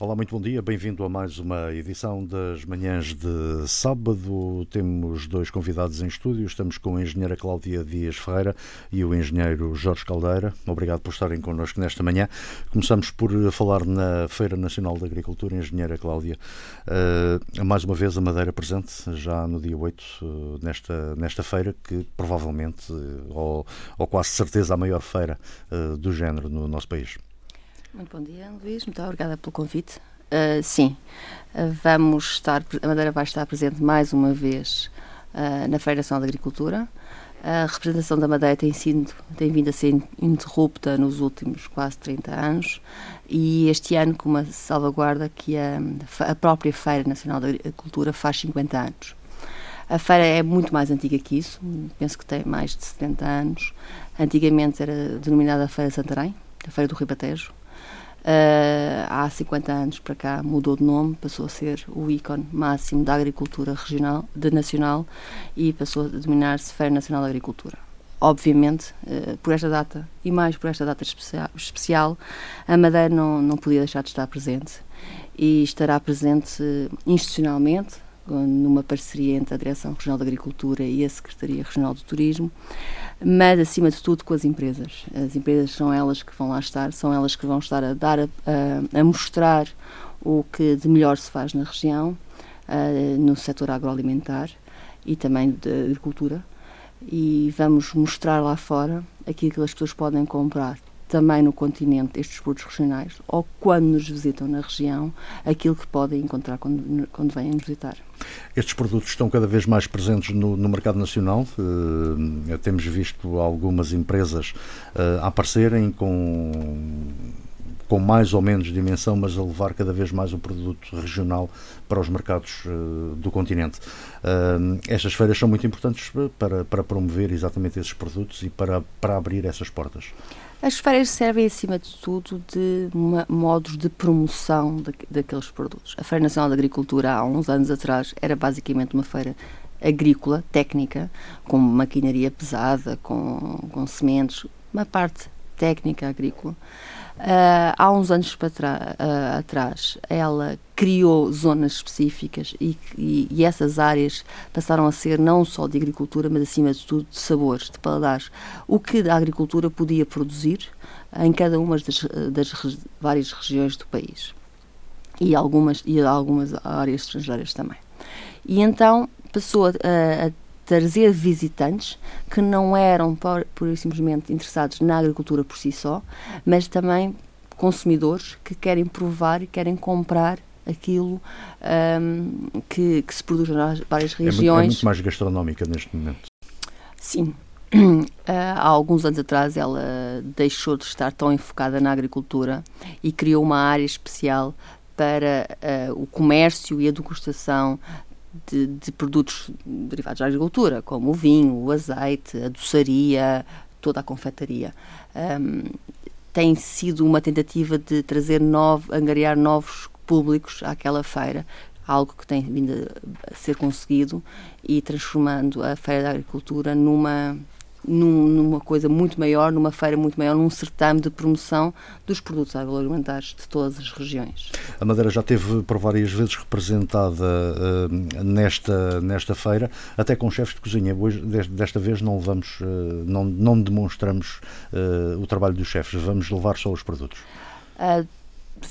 Olá, muito bom dia. Bem-vindo a mais uma edição das manhãs de sábado. Temos dois convidados em estúdio. Estamos com a engenheira Cláudia Dias Ferreira e o engenheiro Jorge Caldeira. Obrigado por estarem connosco nesta manhã. Começamos por falar na Feira Nacional da Agricultura, engenheira Cláudia. Uh, mais uma vez a Madeira presente, já no dia 8, uh, nesta, nesta feira, que provavelmente, uh, ou, ou quase certeza, a maior feira do género no nosso país. Muito bom dia, Luís. Muito obrigada pelo convite. Uh, sim, uh, vamos estar, a Madeira vai estar presente mais uma vez uh, na Feira Nacional de Agricultura. A representação da Madeira tem, sido, tem vindo a ser interrupta nos últimos quase 30 anos e este ano com uma salvaguarda que a, a própria Feira Nacional de Agricultura faz 50 anos. A feira é muito mais antiga que isso, penso que tem mais de 70 anos. Antigamente era denominada a Feira Santarém, a Feira do Ribatejo, Uh, há 50 anos para cá mudou de nome, passou a ser o ícone máximo da agricultura regional, de nacional e passou a denominar-se Feira Nacional da Agricultura. Obviamente, uh, por esta data e mais por esta data especial, especial, a Madeira não, não podia deixar de estar presente e estará presente institucionalmente, numa parceria entre a Direção Regional da Agricultura e a Secretaria Regional do Turismo, mas acima de tudo com as empresas. As empresas são elas que vão lá estar, são elas que vão estar a dar, a, a, a mostrar o que de melhor se faz na região, no setor agroalimentar e também da agricultura. E vamos mostrar lá fora aquilo que as pessoas podem comprar também no continente estes produtos regionais ou quando nos visitam na região aquilo que podem encontrar quando, quando vêm nos visitar. Estes produtos estão cada vez mais presentes no, no mercado nacional. Uh, temos visto algumas empresas uh, aparecerem com com mais ou menos dimensão, mas a levar cada vez mais o produto regional para os mercados uh, do continente. Uh, estas feiras são muito importantes para, para promover exatamente esses produtos e para, para abrir essas portas. As feiras servem, acima de tudo, de uma, modos de promoção de, daqueles produtos. A Feira Nacional de Agricultura, há uns anos atrás, era basicamente uma feira agrícola, técnica, com maquinaria pesada, com, com sementes, uma parte técnica agrícola. Uh, há uns anos para uh, atrás, ela criou zonas específicas e, e, e, essas áreas passaram a ser não só de agricultura, mas acima de tudo de sabores, de paladares. O que a agricultura podia produzir em cada uma das, das várias regiões do país e algumas, e algumas áreas estrangeiras também. E então passou a, a trazer visitantes que não eram por, por simplesmente interessados na agricultura por si só, mas também consumidores que querem provar e querem comprar aquilo um, que, que, se produz nas várias regiões. É muito, é muito mais gastronómica neste momento. Sim. Uh, há alguns anos atrás ela deixou de estar tão enfocada na agricultura e criou uma área especial para uh, o comércio e a degustação de, de, produtos derivados da agricultura, como o vinho, o azeite, a doçaria, toda a confeitaria. Um, tem sido uma tentativa de trazer novo, angariar novos públicos àquela feira, algo que tem vindo a ser conseguido e transformando a Feira da Agricultura numa num, numa coisa muito maior, numa feira muito maior, num certame de promoção dos produtos agroalimentares de todas as regiões. A Madeira já teve por várias vezes representada uh, nesta, nesta feira, até com chefes de cozinha. Hoje, desta vez não levamos, uh, não, não demonstramos uh, o trabalho dos chefes, vamos levar só os produtos.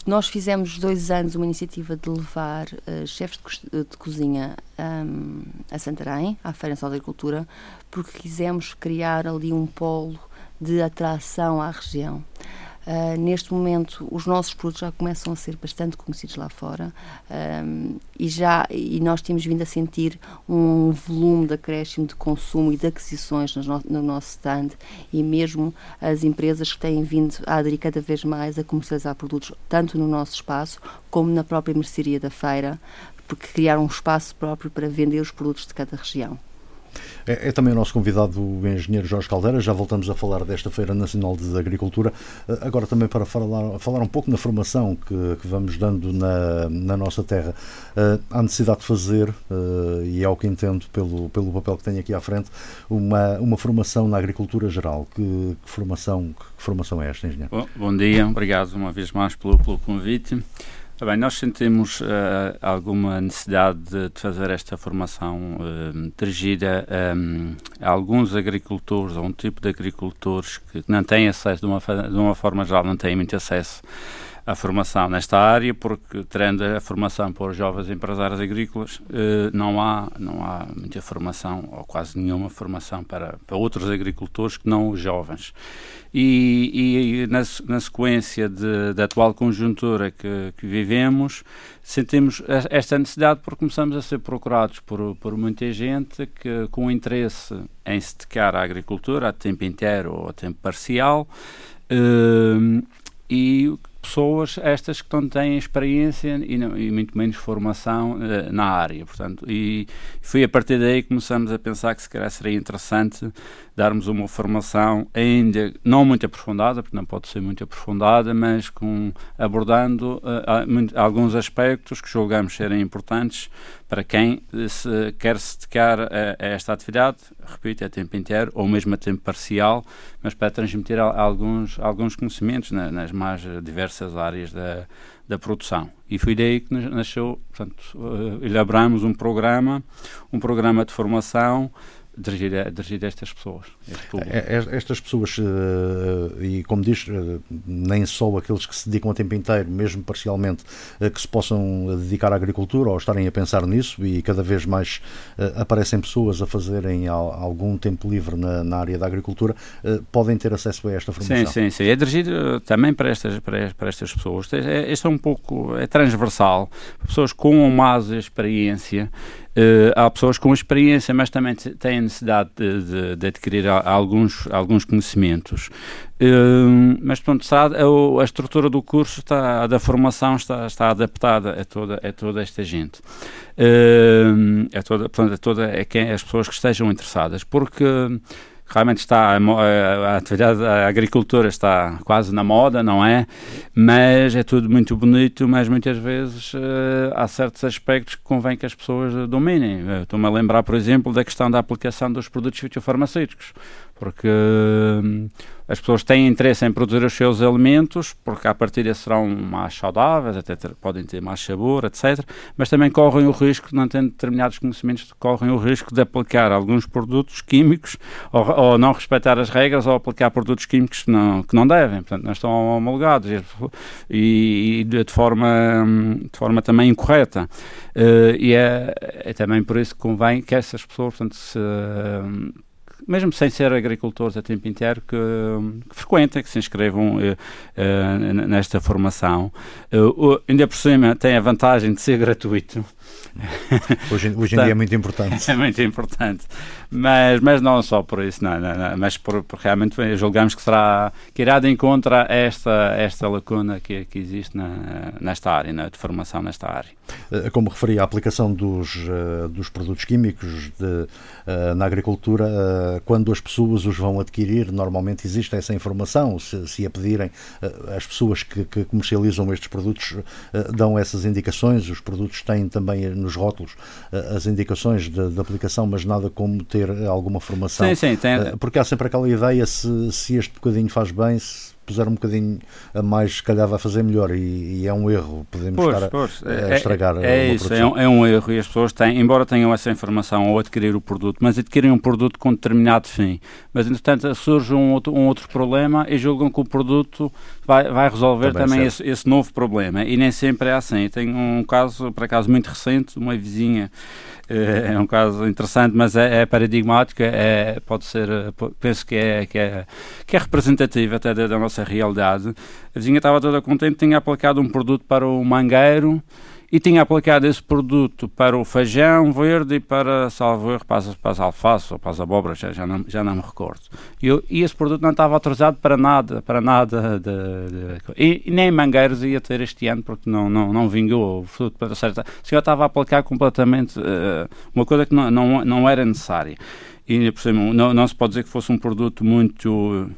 Nós fizemos dois anos uma iniciativa de levar uh, chefes de, de cozinha um, a Santarém, à Feira Nacional da Agricultura, porque quisemos criar ali um polo de atração à região. Uh, neste momento, os nossos produtos já começam a ser bastante conhecidos lá fora um, e, já, e nós temos vindo a sentir um volume de acréscimo de consumo e de aquisições no, no nosso stand e mesmo as empresas que têm vindo a aderir cada vez mais a comercializar produtos tanto no nosso espaço como na própria mercearia da feira, porque criaram um espaço próprio para vender os produtos de cada região. É, é, também o nosso convidado, o engenheiro Jorge Caldeira. Já voltamos a falar desta Feira Nacional de Agricultura. Eh, agora também para falar, falar um pouco na formação que, que vamos dando na, na nossa terra. Uh, há necessidade de fazer, uh, e é o que entendo pelo, pelo papel que tenho aqui à frente, uma, uma formação na agricultura geral. Que, que formação, que formação é esta, engenheiro? Bom, bom dia, obrigado uma vez mais pelo, pelo convite. Bem, nós sentimos uh, alguma necessidade de, de, fazer esta formação uh, dirigida um, a alguns agricultores, a um tipo de agricultores que não têm acesso, de uma, de uma forma geral, não têm muito acesso a formação nesta área, porque tendo a formação para os jovens empresários agrícolas, eh, não há, não há muita formação, ou quase nenhuma formação para, para outros agricultores que não os jovens. E, e na, na, sequência de, da atual conjuntura que, que, vivemos, sentimos esta necessidade porque começamos a ser procurados por, por muita gente que, com interesse em se dedicar à agricultura a tempo inteiro ou a tempo parcial, eh, e pessoas estas que não têm experiência e, não, e muito menos formação uh, na área, portanto, e foi a partir daí que começamos a pensar que se calhar seria interessante darmos uma formação ainda não muito aprofundada, porque não pode ser muito aprofundada, mas com, abordando uh, alguns aspectos que julgamos serem importantes para quem se quer se dedicar a, a, esta atividade, repito, a tempo inteiro ou mesmo a tempo parcial, mas para transmitir a, alguns, alguns conhecimentos na, nas mais diversas áreas da, da produção. E foi daí que nasceu, portanto, uh, elaboramos um programa, um programa de formação dirigir a, dirigir a estas pessoas. É, é, estas pessoas, uh, e como diz, uh, nem só aqueles que se dedicam a tempo inteiro, mesmo parcialmente, uh, que se possam dedicar à agricultura ou estarem a pensar nisso, e cada vez mais aparecem pessoas a fazerem algum tempo livre na, na área da agricultura, podem ter acesso a esta formação. Sim, sim, sim. É dirigido também para estas, para, para estas pessoas. É, este é um pouco, é transversal, pessoas com mais experiência, Uh, há pessoas com experiência, mas também têm necessidade de, de, de adquirir alguns, alguns conhecimentos. Uh, mas, pronto, a, a, estrutura do curso, está, da formação, está, está adaptada a toda, a toda esta gente. Uh, a toda, portanto, a toda a quem, as pessoas que estejam interessadas, porque realmente está a, a, atividade a agricultura está quase na moda, não é? Mas é tudo muito bonito, mas muitas vezes uh, há certos aspectos que convém que as pessoas dominem. Estou-me a lembrar, por exemplo, da questão da aplicação dos produtos fitofarmacêuticos porque hum, as pessoas têm interesse em produzir os seus alimentos, porque à partida serão mais saudáveis, até ter, podem ter mais sabor, etc. Mas também correm o risco, não tendo determinados conhecimentos, correm o risco de aplicar alguns produtos químicos ou, ou não respeitar as regras ou aplicar produtos químicos que não, que não devem, portanto, não estão homologados e, e de, forma, de forma também incorreta. Uh, e é, é, também por isso que convém que essas pessoas, portanto, se, mesmo sem ser agricultores a tempo inteiro, que, que frequentem, que se inscrevam uh, uh, nesta formação. Uh, ainda por cima tem a vantagem de ser gratuito. Hoje, hoje em dia é muito importante. É muito importante. Mas, mas não só por isso, não, não, não mas por, por, realmente julgamos que será que irá de encontro a esta, esta lacuna que, que existe na, nesta área, na, de formação nesta área. Eh, como referi, a aplicação dos, uh, dos produtos químicos de, uh, na agricultura, quando as pessoas os vão adquirir, normalmente existe essa informação. Se, se a pedirem, as pessoas que, que, comercializam estes produtos dão essas indicações. Os produtos têm também nos rótulos as indicações de, de aplicação, mas nada como ter ter alguma formação. Sim, sim, tem... Eh, porque há sempre aquela ideia se, se este bocadinho faz bem, se puser um bocadinho a mais, se calhar vai fazer melhor e, e é um erro, podemos pois, estar pois. A, a, estragar é, é isso, é um, é um, erro e as pessoas têm, embora tenham essa informação ao adquirir o produto, mas adquirem um produto com determinado fim, mas entretanto surge um outro, um outro problema e julgam que o produto vai, vai resolver também, também esse, esse, novo problema e nem sempre é assim. Tenho um caso, por acaso muito recente, uma vizinha eh, é um caso interessante, mas é, é paradigmático, é, pode ser, penso que é, que é, que é representativo até da, da nossa realidade. A vizinha estava toda contente, tinha aplicado um produto para o mangueiro e tinha aplicado esse produto para o feijão verde e para, salvo erro, para para as alfaces ou para as abóboras, já, não, já não me recordo. E, eu, e esse produto não estava autorizado para nada, para nada de, de, e, e, nem mangueiros ia ter este ano porque não, não, não vingou o fruto para certa. O senhor estava a aplicar completamente uh, uma coisa que não, não, não era necessária. E, por exemplo, não, não se pode dizer que fosse um produto muito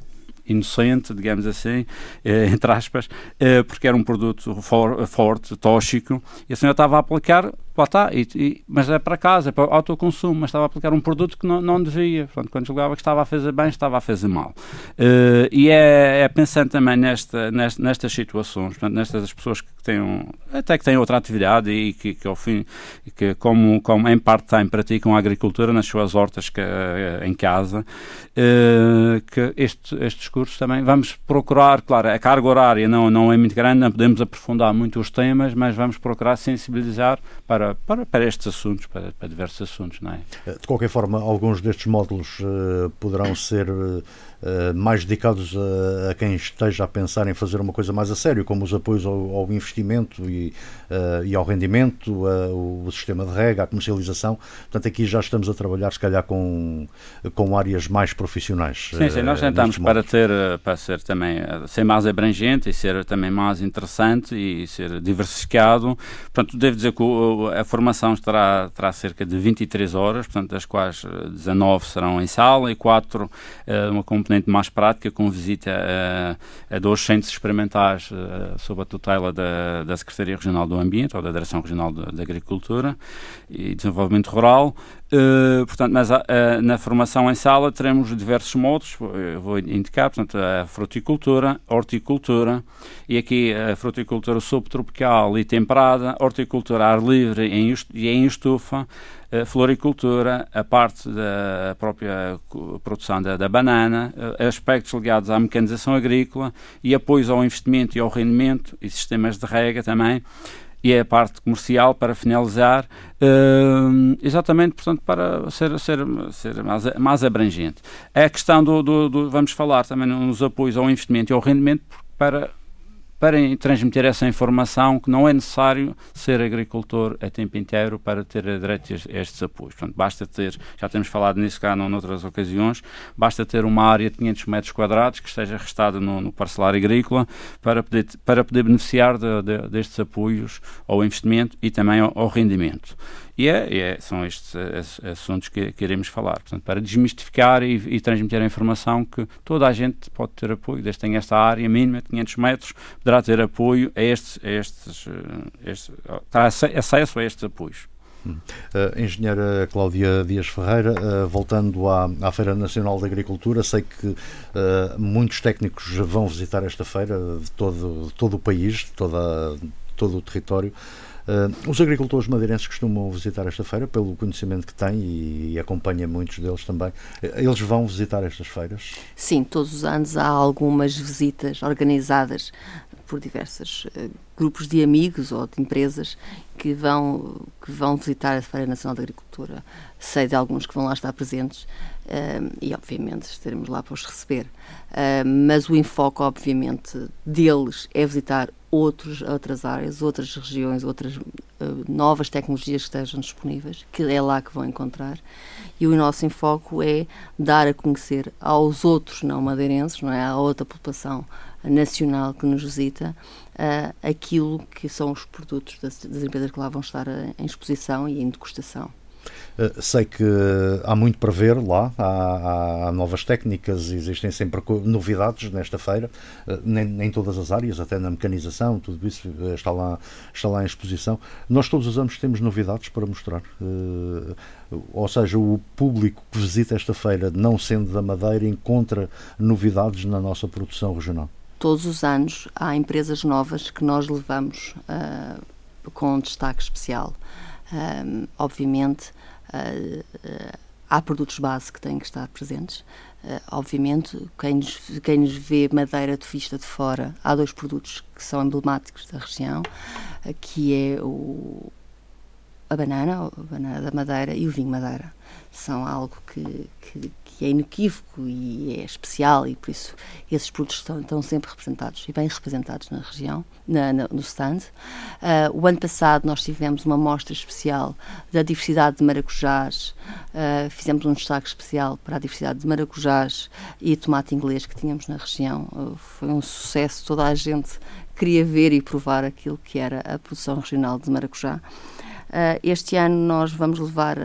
inocente, digamos assim, eh, entre aspas, eh, porque era um produto for, forte, tóxico, e a senhora estava a aplicar lá está, e, e, mas é para casa, é para autoconsumo, mas estava a aplicar um produto que não, não devia. Portanto, quando julgava que estava a fazer bem, estava a fazer mal. Uh, e é, é, pensando também nesta, nesta, nestas situações, portanto, nestas pessoas que têm, um, até que têm outra atividade e que, que ao fim, que como, como em part-time praticam a agricultura nas suas hortas que, uh, em casa, uh, que este, estes cursos também vamos procurar, claro, a carga horária não, não é muito grande, não podemos aprofundar muito os temas, mas vamos procurar sensibilizar para, para, para estes assuntos, para, para diversos assuntos, não é? De qualquer forma, alguns destes módulos uh, poderão ser uh, mais dedicados a, a, quem esteja a pensar em fazer uma coisa mais a sério, como os apoios ao, ao investimento e, uh, e ao rendimento, o sistema de rega, a comercialização. Portanto, aqui já estamos a trabalhar, se calhar, com, com áreas mais profissionais. Sim, sim, nós tentamos para ter, para ser também, ser mais abrangente e ser também mais interessante e ser diversificado. Portanto, devo dizer que a formação estará, terá cerca de 23 horas, portanto, das quais 19 serão em sala e 4 uma componente mais prática, com visita a, a dois centros experimentais sob a tutela da, da Secretaria Regional do Ambiente ou da Direção Regional da Agricultura e Desenvolvimento Rural. Uh, portanto, mas uh, na formação em sala teremos diversos modos, eu vou indicar, portanto, a fruticultura, horticultura, e aqui a fruticultura subtropical e temperada, horticultura ar livre e em estufa, a floricultura, a parte da própria produção da, da banana, aspectos ligados à mecanização agrícola e apoios ao investimento e ao rendimento e sistemas de rega também e é a parte comercial para finalizar, uh, exatamente, portanto, para ser, ser, ser mais, mais abrangente. É a questão do, do, do, vamos falar também nos apoios ao investimento e ao rendimento para para transmitir essa informação que não é necessário ser agricultor a tempo inteiro para ter direito a estes apoios. Portanto, basta ter, já temos falado nisso cá noutras ocasiões, basta ter uma área de 500 metros quadrados que esteja restada no, no parcelar agrícola para poder, para poder beneficiar de, de, destes apoios ao investimento e também ao, ao rendimento. E é, é, são estes assuntos que, que iremos falar. Portanto, para desmistificar e, e, transmitir a informação que toda a gente pode ter apoio, desde que tenha esta área mínima de 500 metros, poderá ter apoio a estes, a estes, a estes acesso a estes apoios. Uh, engenheira Cláudia Dias Ferreira, uh, voltando à, à, Feira Nacional de Agricultura, sei que uh, muitos técnicos vão visitar esta feira de todo, de todo o país, de toda, todo o território. Uh, os agricultores madeirenses costumam visitar esta feira pelo conhecimento que têm e, e acompanha muitos deles também. Eles vão visitar estas feiras? Sim, todos os anos há algumas visitas organizadas por diversos uh, grupos de amigos ou de empresas que vão, que vão visitar a Feira Nacional de Agricultura. Sei de alguns que vão lá estar presentes uh, e, obviamente, estaremos lá para os receber. Mas o enfoque, obviamente, deles é visitar outros, outras áreas, outras regiões, outras uh, novas tecnologias que estejam disponíveis, que é lá que vão encontrar. E o nosso enfoque é dar a conhecer aos outros não madeirenses, não é, à outra população nacional que nos visita, uh, aquilo que são os produtos das, das empresas que lá vão estar em exposição e em degustação. Uh, sei que há muito para ver lá, há, há, novas técnicas, existem sempre novidades nesta feira, uh, nem, nem, todas as áreas, até na mecanização, tudo isso está lá, está lá em exposição. Nós todos os anos temos novidades para mostrar. Ou seja, o público que visita esta feira, não sendo da Madeira, encontra novidades na nossa produção regional todos os anos há empresas novas que nós levamos uh, com destaque especial. Um, obviamente, há produtos base que têm que estar presentes. obviamente, quem nos, quem nos vê madeira de vista de fora, há dois produtos que são emblemáticos da região, que é o, a banana, a banana da madeira e o vinho madeira. São algo que, que, que é inequívoco e é especial e por isso esses produtos estão, estão sempre representados e bem representados na região, na, na, no stand. Uh, o ano passado nós tivemos uma mostra especial da diversidade de maracujás, uh, fizemos um destaque especial para a diversidade de maracujás e tomate inglês que tínhamos na região. Uh, foi um sucesso, toda a gente queria ver e provar aquilo que era a produção regional de maracujá. Este ano nós vamos levar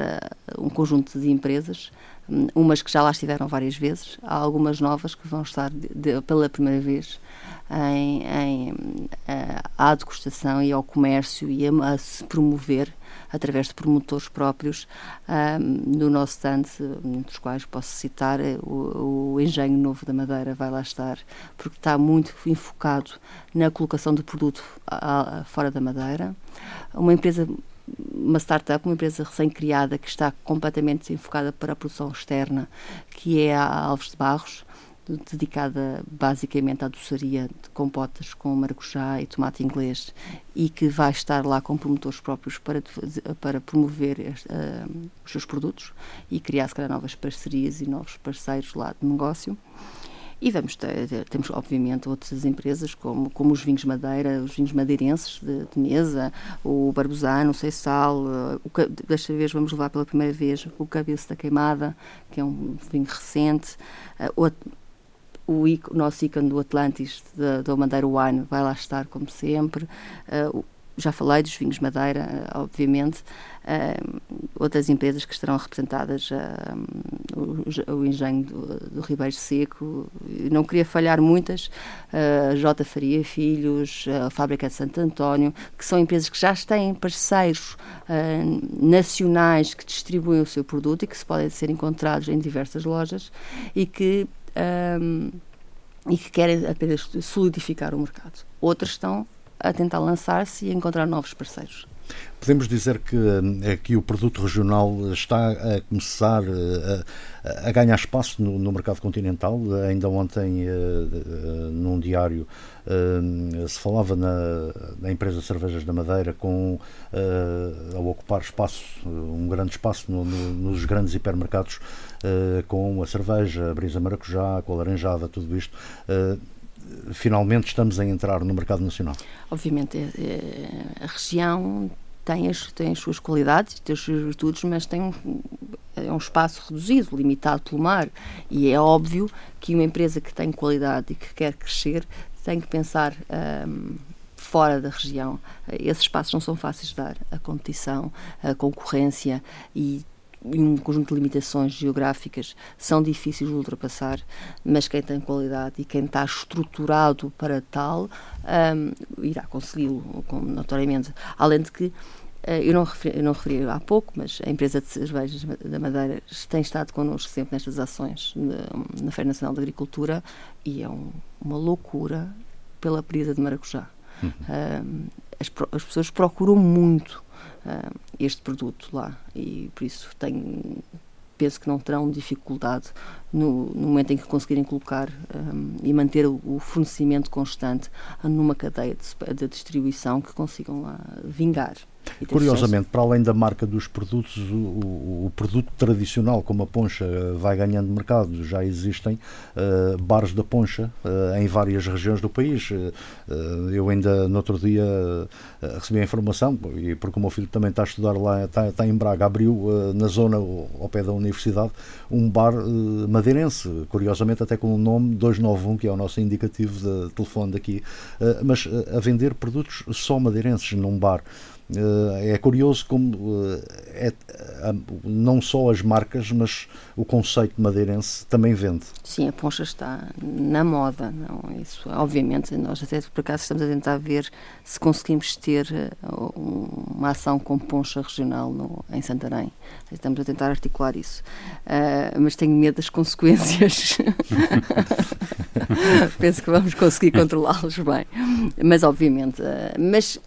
um conjunto de empresas umas que já lá estiveram várias vezes, há algumas novas que vão estar de, de, pela primeira vez. em, em à degustação e ao comércio e a, a se promover através de promotores próprios um, no nosso stand, entre os quais posso citar eh, o, o Engenho Novo da Madeira, vai lá estar, porque está muito enfocado na colocação do produto a, a, fora da Madeira. Uma empresa uma startup, uma empresa recém-criada que está completamente enfocada para a produção externa, que é a Alves de Barros, dedicada basicamente à doçaria de compotas com maracujá e tomate inglês e que vai estar lá com promotores próprios para, para promover este, uh, os seus produtos e criar, se calhar, novas parcerias e novos parceiros lá de negócio. E vamos ter, temos, obviamente, outras empresas como, como os vinhos Madeira, os vinhos madeirenses de, de mesa, o Barbusano, o uh, o, desta vez vamos levar pela primeira vez o Cabeça da Queimada, que é um vinho recente, uh, o, o nosso ícone do Atlantis, da Madeira Wine, vai lá estar como sempre. Uh, já falei dos vinhos Madeira, uh, obviamente. Uh, outras empresas que estarão representadas, o, o, engenho do, do, Ribeiro Seco, não queria falhar muitas, uh, J. Faria Filhos, a Fábrica de Santo António, que são empresas que já têm parceiros nacionais que distribuem o seu produto e que se podem ser encontrados em diversas lojas e que um, e que querem apenas solidificar o mercado. Outras estão a tentar lançar-se e encontrar novos parceiros. Podemos dizer que aqui o produto regional está a começar a, a ganhar espaço no, no, mercado continental. Ainda ontem, num diário, se falava na, na empresa Cervejas da Madeira com a ocupar espaço, um grande espaço no, no, nos grandes hipermercados com a cerveja, a brisa maracujá, com a laranjada, tudo isto finalmente estamos a entrar no mercado nacional? Obviamente, a região tem as, tem as suas qualidades, tem as suas virtudes, mas tem um, é um espaço reduzido, limitado pelo mar. E é óbvio que uma empresa que tem qualidade e que quer crescer tem que pensar um, fora da região. Esses espaços não são fáceis de dar. A competição, a concorrência e e um conjunto de limitações geográficas são difíceis de ultrapassar, mas quem tem qualidade e quem está estruturado para tal um, irá consegui-lo, notoriamente. Além de que eh, eu não, referi, eu não referi há pouco, mas a empresa de cervejas da Madeira tem estado connosco sempre nestas ações de, na Feira Nacional da Agricultura e é um, uma loucura pela brisa de maracujá. Uhum. Um, as, as pessoas procuram muito uh, este produto lá e por isso tenho penso que não terão dificuldade no, no momento em que conseguirem colocar um, e manter o, o, fornecimento constante numa cadeia de, de distribuição que consigam lá vingar. Curiosamente, para além da marca dos produtos, o, o, produto tradicional, como a poncha, vai ganhando mercado. Já existem uh, bares da poncha uh, em várias regiões do país. Uh, eu ainda no outro dia recebi a informação, e porque o meu filho também está a estudar lá, está, está em Braga, abriu na zona ao pé da universidade um bar madeirense, curiosamente até com o nome 291, que é o nosso indicativo de telefone daqui, mas a vender produtos só madeirenses num bar. Eh, é curioso como eh, é, não só as marcas, mas o conceito madeirense também vende. Sim, a poncha está na moda, não isso. Obviamente, nós até por acaso estamos a tentar ver se conseguimos ter eh, uma ação com poncha regional no, em Santarém. Estamos a tentar articular isso, uh, mas tenho medo das consequências. Penso que vamos conseguir controlá-los bem, mas obviamente, uh, mas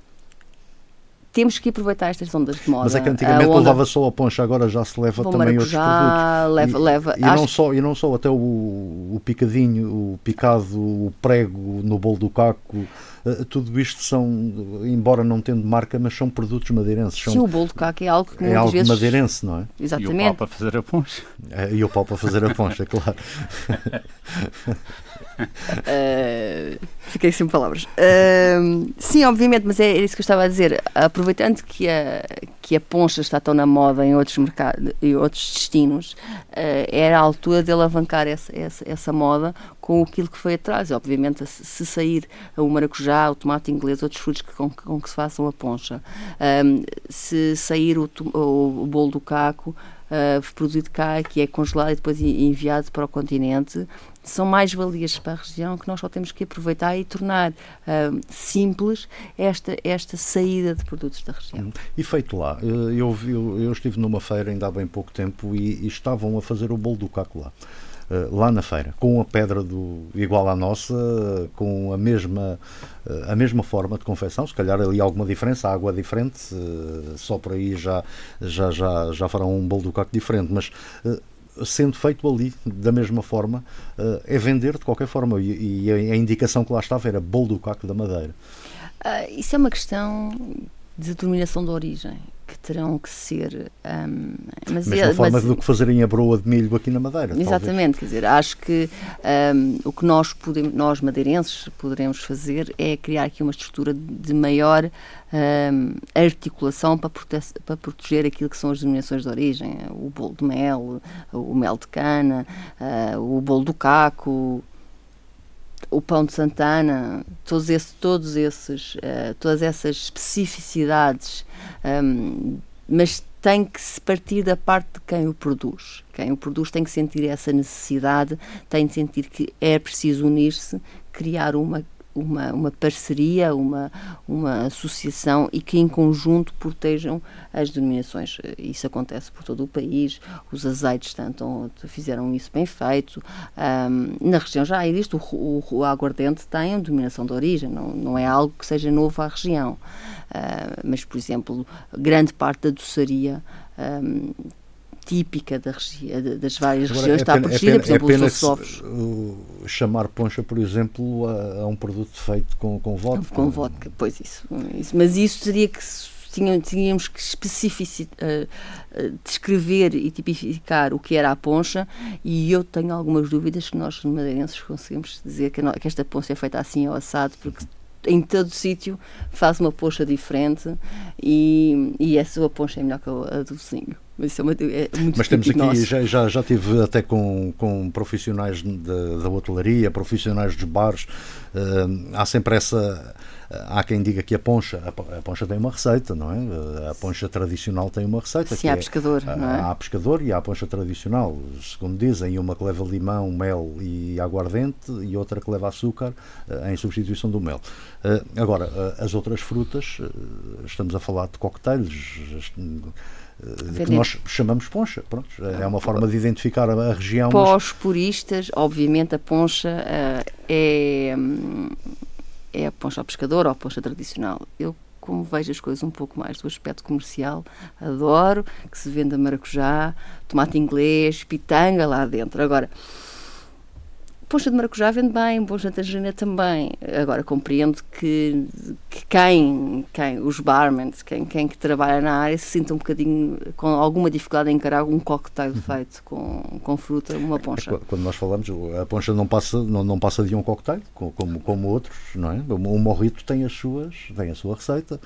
temos que aproveitar estas ondas de moda. Mas é que antigamente onda... levava só a poncha, agora já se leva também outros produtos. Leva, e, leva. E, Acho... não só, e não só, até o, o picadinho, o picado, o prego no bolo do caco, uh, tudo isto são, embora não tendo marca, mas são produtos madeirenses. São, Sim, o bolo do caco é algo que é algo vezes... madeirense, não é? Exatamente. E o pau para fazer a poncha. É, e o pau para fazer a poncha, claro. Uh, fiquei sem palavras. Uh, sim, obviamente, mas é, isso que eu estava a dizer. Aproveitando que a, que a poncha está tão na moda em outros mercados e outros destinos, uh, era a altura de alavancar essa, essa, essa moda com aquilo que foi atrás. Obviamente, se sair o maracujá, o tomate inglês, outros frutos que, com, com que se façam a poncha, se sair o, o bolo do caco, uh, produzido cá, que é congelado e depois enviado para o continente, são mais valias para a região que nós só temos que aproveitar e tornar uh, simples esta, esta saída de produtos da região. Uhum. E feito lá, eu, eu, eu estive numa feira ainda há bem pouco tempo e, e estavam a fazer o bolo do caco lá. Uh, lá na feira, com a pedra do, igual à nossa, com a mesma, uh, a mesma forma de confecção, se calhar ali alguma diferença, água diferente, uh, só por aí já, já, já, já farão um bolo do caco diferente, mas sendo feito ali da mesma forma, é vender de qualquer forma. E, a indicação que lá estava era bolo do caco da madeira. Uh, isso é uma questão de determinação de origem que terão que ser um, mas mesma é, forma mas, do que fazerem a broa de milho aqui na Madeira exatamente talvez. quer dizer acho que um, o que nós podemos nós madeirenses poderemos fazer é criar aqui uma estrutura de maior um, articulação para, prote para proteger aquilo que são as denominações de origem o bolo de mel o mel de cana uh, o bolo do caco o pão de Santana, todos, esse, todos esses, uh, todas essas especificidades, um, mas tem que se partir da parte de quem o produz. Quem o produz tem que sentir essa necessidade, tem que sentir que é preciso unir-se, criar uma uma, uma parceria, uma, uma associação e que em conjunto protejam as denominações. Isso acontece por todo o país, os azeites tanto fizeram isso bem feito. Um, na região já existe, o, o, o aguardente tem denominação de origem, não, não é algo que seja novo à região. Uh, mas, por exemplo, grande parte da doçaria um, típica da das várias Agora, regiões, é está pena, protegida, é pena, por exemplo, é os ovos. chamar poncha, por exemplo, a, a, um produto feito com, com vodka. Com vodka, pois isso, isso. Mas isso seria que tínhamos que especificar, uh, uh, descrever e tipificar o que era a poncha e eu tenho algumas dúvidas que nós madeirenses conseguimos dizer que, que esta poncha é feita assim ao assado, porque em todo sítio faz uma poncha diferente e, e a sua poncha é melhor que a do vizinho. Mas é, uma, é Mas temos aqui, nosso. já, já, já tive até com, com profissionais da, da hotelaria, profissionais dos bares, uh, há sempre essa há quem diga que a poncha, a, poncha tem uma receita, não é? A poncha tradicional tem uma receita. Sim, há é, pescador, não é? Há pescador e há a poncha tradicional, segundo dizem, uma que leva limão, mel e aguardente e outra que leva açúcar eh, em substituição do mel. Eh, agora, eh, as outras frutas, estamos a falar de coquetéis, que nós chamamos poncha. Pronto, é uma forma de identificar a, região. Para os puristas, obviamente, a poncha uh, é, é a poncha ao pescador ou a poncha tradicional. Eu, como vejo as coisas um pouco mais do aspecto comercial, adoro que se venda maracujá, tomate inglês, pitanga lá dentro. Agora, Poncha de maracujá vende bem, poncha de tangerina também. Agora, compreendo que, que quem, quem, os barmen, quem, quem que trabalha na área, se sinta um bocadinho com alguma dificuldade em encarar um cocktail uhum. feito com, com fruta, uma poncha. É, quando nós falamos, a poncha não passa, não, não passa de um cocktail, como, como outros, não é? O morrito tem as suas, tem a sua receita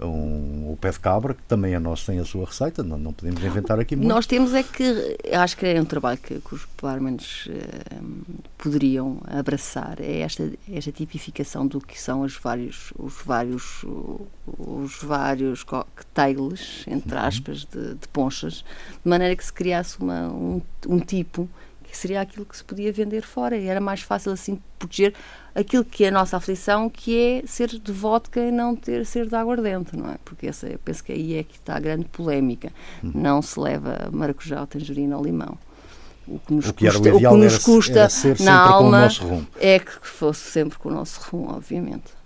um, o pé de cabra, que também é nosso, tem a sua receita, não, não podemos inventar aqui muito. Nós temos é que, acho que é um trabalho que, que os barmans uh, poderiam abraçar, é esta, esta tipificação do que são os vários, os vários, os vários cocktails, entre aspas, de, de ponchas, de maneira que se criasse uma, um, um tipo que seria aquilo que se podia vender fora e era mais fácil assim proteger aquilo que é a nossa aflição, que é ser de vodka e não ter ser de aguardente, não é? Porque essa, eu penso que aí é que está a grande polémica. Uhum. Não se leva maracujá, tangerina ou limão. O que nos o que custa, o que nos custa na alma é que fosse sempre com o nosso rum, obviamente.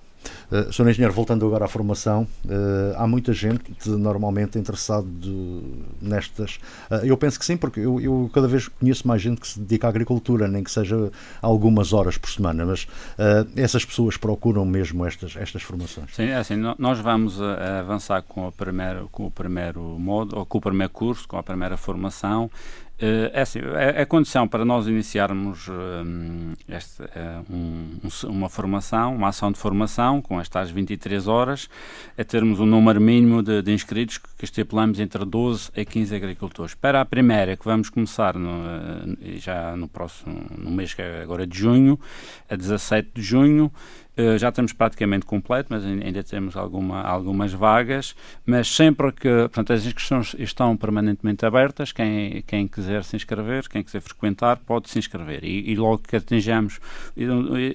Uh, Sr. Engenheiro, voltando agora à formação, uh, há muita gente normalmente interessado de, nestas. Uh, eu penso que sim, porque eu, eu, cada vez conheço mais gente que se dedica à agricultura, nem que seja algumas horas por semana, mas essas pessoas procuram mesmo estas, estas formações. Sim, é assim, nós vamos avançar com, a primeira, com o primeiro modo, ou com o primeiro curso, com a primeira formação. Eh, é assim, a, a, condição para nós iniciarmos um, este, um, uma formação, uma ação de formação, com estas 23 horas, é termos um número mínimo de, de, inscritos que estipulamos entre 12 a 15 agricultores. Para a primeira, que vamos começar no, já no próximo, no mês que é agora de junho, a 17 de junho, Uh, já estamos praticamente completo, mas ainda temos alguma, algumas vagas, mas sempre que, portanto, as inscrições estão permanentemente abertas, quem, quem quiser se inscrever, quem quiser frequentar, pode se inscrever. E, e logo que atinjamos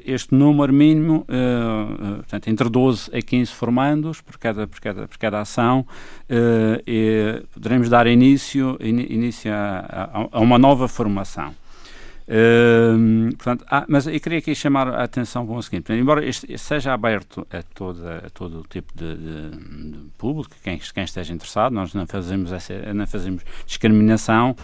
este número mínimo, uh, portanto, entre 12 a 15 formandos por cada, por cada, por cada ação, uh, poderemos dar início, in, início a, a, uma nova formação. Portanto, ah, mas eu queria aqui chamar a atenção para o seguinte: embora este seja aberto a, toda, a todo o tipo de, de, de, público, quem, quem esteja interessado, nós não fazemos, essa, não fazemos discriminação.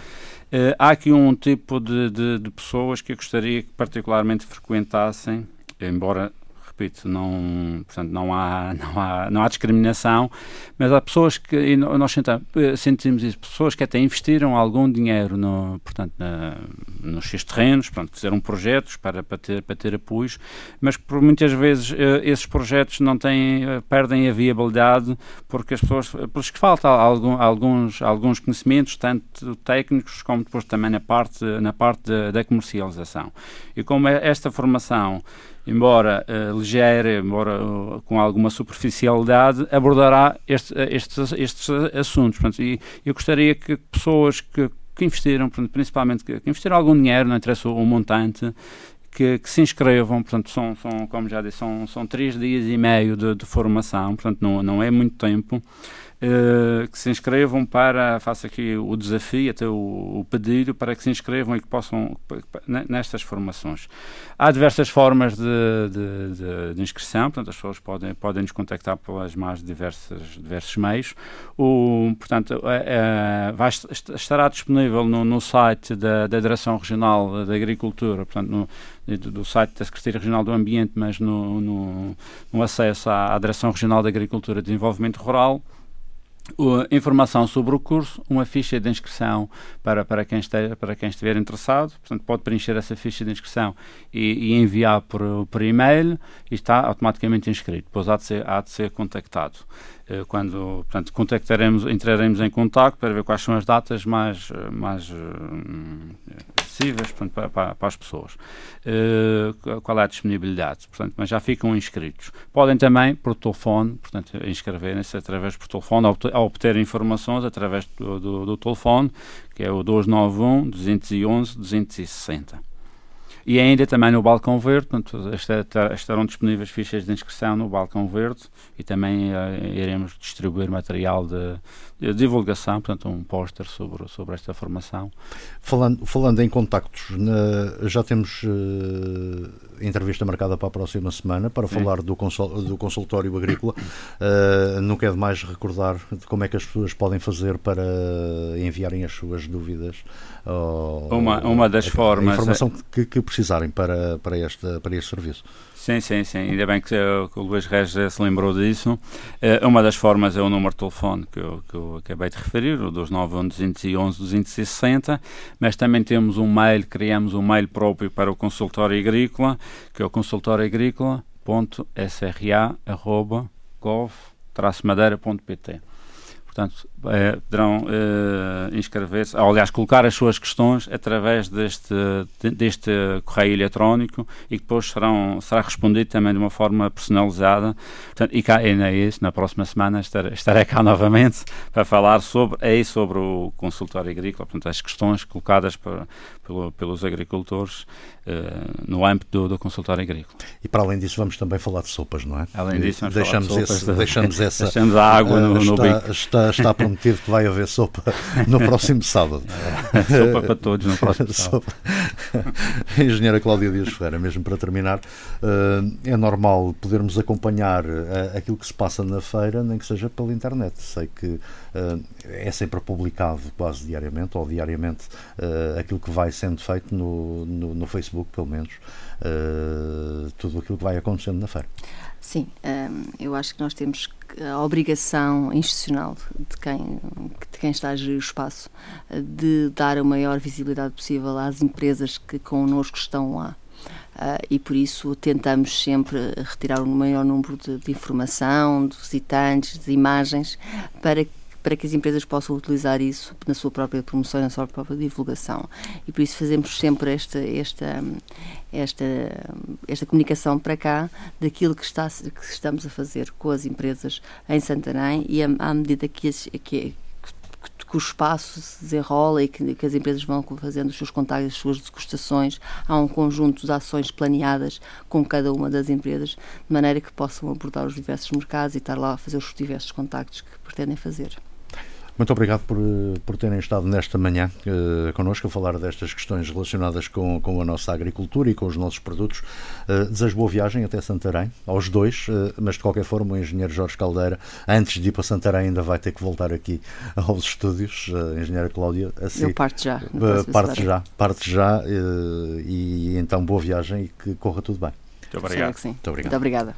Uh, há aqui um tipo de, de, pessoas que eu gostaria que particularmente frequentassem, embora repito, não, portanto, não, há, não, há, não há discriminação, mas há pessoas que, e nós eh, sentimos isso, pessoas que até investiram algum dinheiro no, portanto, na, nos seus terrenos, portanto, fizeram projetos para, para, ter, para ter apoios, mas por muitas vezes eh, esses projetos não têm, eh, perdem a viabilidade porque as pessoas, pelos que falta algum, alguns, alguns conhecimentos, tanto técnicos como depois também na parte, na parte da, da comercialização. E como é esta formação embora uh, ligeira, embora uh, com alguma superficialidade, abordará este, uh, estes, estes assuntos. Portanto, e eu gostaria que pessoas que, que investiram, principalmente que, que investiram algum dinheiro, não interessa o, o montante, que, que, se inscrevam, portanto, são, são, como já disse, são, são três dias e meio de, de formação, portanto, não, não é muito tempo. Uh, que se inscrevam para, faço aqui o desafio, até o, o pedido, para que se inscrevam e que possam, nestas formações. Há diversas formas de, de, de, de, inscrição, portanto, as pessoas podem, podem nos contactar pelas mais diversas, diversos meios. O, portanto, é, é, vai, estará disponível no, no site da, da Direção Regional da Agricultura, portanto, no, do site da Secretaria Regional do Ambiente, mas no, no, no acesso à, à Direção Regional da Agricultura e Desenvolvimento Rural informação sobre o curso, uma ficha de inscrição para, para, quem, esteja, para quem estiver interessado. Portanto, pode preencher essa ficha de inscrição e, e enviar por, por e-mail e está automaticamente inscrito. Depois há de ser, há de ser contactado. Eh, quando portanto, contactaremos, entraremos em contato para ver quais são as datas mais, eh, mais uh, acessíveis portanto, para, para, para, as pessoas. Uh, qual é a disponibilidade? Portanto, mas já ficam inscritos. Podem também, por telefone, portanto, inscreverem-se através por telefone, ao obter informações através do, do, do telefone, que é o 291 211 260. E ainda também no Balcão Verde, portanto, estarão disponíveis fichas de inscrição no Balcão Verde e também uh, iremos distribuir material de, divulgação, portanto, um póster sobre, sobre esta formação. Falando, falando em contactos, na, já temos uh, entrevista marcada para a próxima semana para Sim. falar do, consol, do consultório agrícola. Uh, não quero mais recordar de como é que as pessoas podem fazer para enviarem as suas dúvidas. uma, uma das a, formas. A informação que, que precisarem para, para, este, para este serviço. Sim, sim, sim. Ainda bem que, que o Luís Regis se lembrou disso. Uh, uma das formas é o número de telefone que eu, que eu acabei de referir, o 291-211-260, mas também temos um mail, criamos um mail próprio para o consultório agrícola, que é o consultórioagrícola.sra.gov-madeira.pt. Portanto, é, poderão é, inscrever-se, ou aliás, colocar as suas questões através deste, deste correio eletrónico e que depois serão, será respondido também de uma forma personalizada. Portanto, e cá, ainda é isso, na próxima semana estarei, estarei cá novamente para falar sobre, aí sobre o consultório agrícola, portanto, as questões colocadas por, pelo, pelos agricultores uh, no âmbito do, do, consultório agrícola. E para além disso, vamos também falar de sopas, não é? Além disso, vamos deixamos falar de sopas. Esse, de... deixamos, essa, deixamos a água no, no está, bico. Está, está prometido que vai haver sopa no próximo sábado. sopa para todos no próximo sábado. Engenheira Cláudia Dias Ferreira, mesmo para terminar, uh, é normal podermos acompanhar uh, aquilo que se passa na feira, nem que seja pela internet. Sei que uh, é sempre publicado quase diariamente, ou diariamente, aquilo que vai sendo feito no, no, no Facebook, pelo menos, tudo aquilo que vai acontecendo na feira. Sim, um, eu acho que nós temos a obrigação institucional de quem, de quem está a gerir o espaço de dar a maior visibilidade possível às empresas que connosco estão lá. Uh, e por isso tentamos sempre retirar o maior número de, de informação, de visitantes, de imagens, para para que as empresas possam utilizar isso na sua própria promoção e na sua própria divulgação. E por isso fazemos sempre esta, esta, esta, esta comunicação para cá daquilo que, está, que estamos a fazer com as empresas em Santarém e à medida que, as, que, que o espaço se desenrola e que, que, as empresas vão fazendo os seus contactos, as suas degustações. Há um conjunto de ações planeadas com cada uma das empresas, de maneira que possam abordar os diversos mercados e estar lá a fazer os diversos contactos que pretendem fazer. Muito obrigado por, por terem estado nesta manhã uh, connosco a falar destas questões relacionadas com, com a nossa agricultura e com os nossos produtos. Uh, desejo boa viagem até Santarém, aos dois, uh, mas de qualquer forma o engenheiro Jorge Caldeira, antes de ir para Santarém, ainda vai ter que voltar aqui aos estúdios. Uh, engenheira Cláudia, assim, Eu parto já. parte já, parte já e então boa viagem e que corra tudo bem. Muito obrigado. Muito obrigado. Muito obrigada.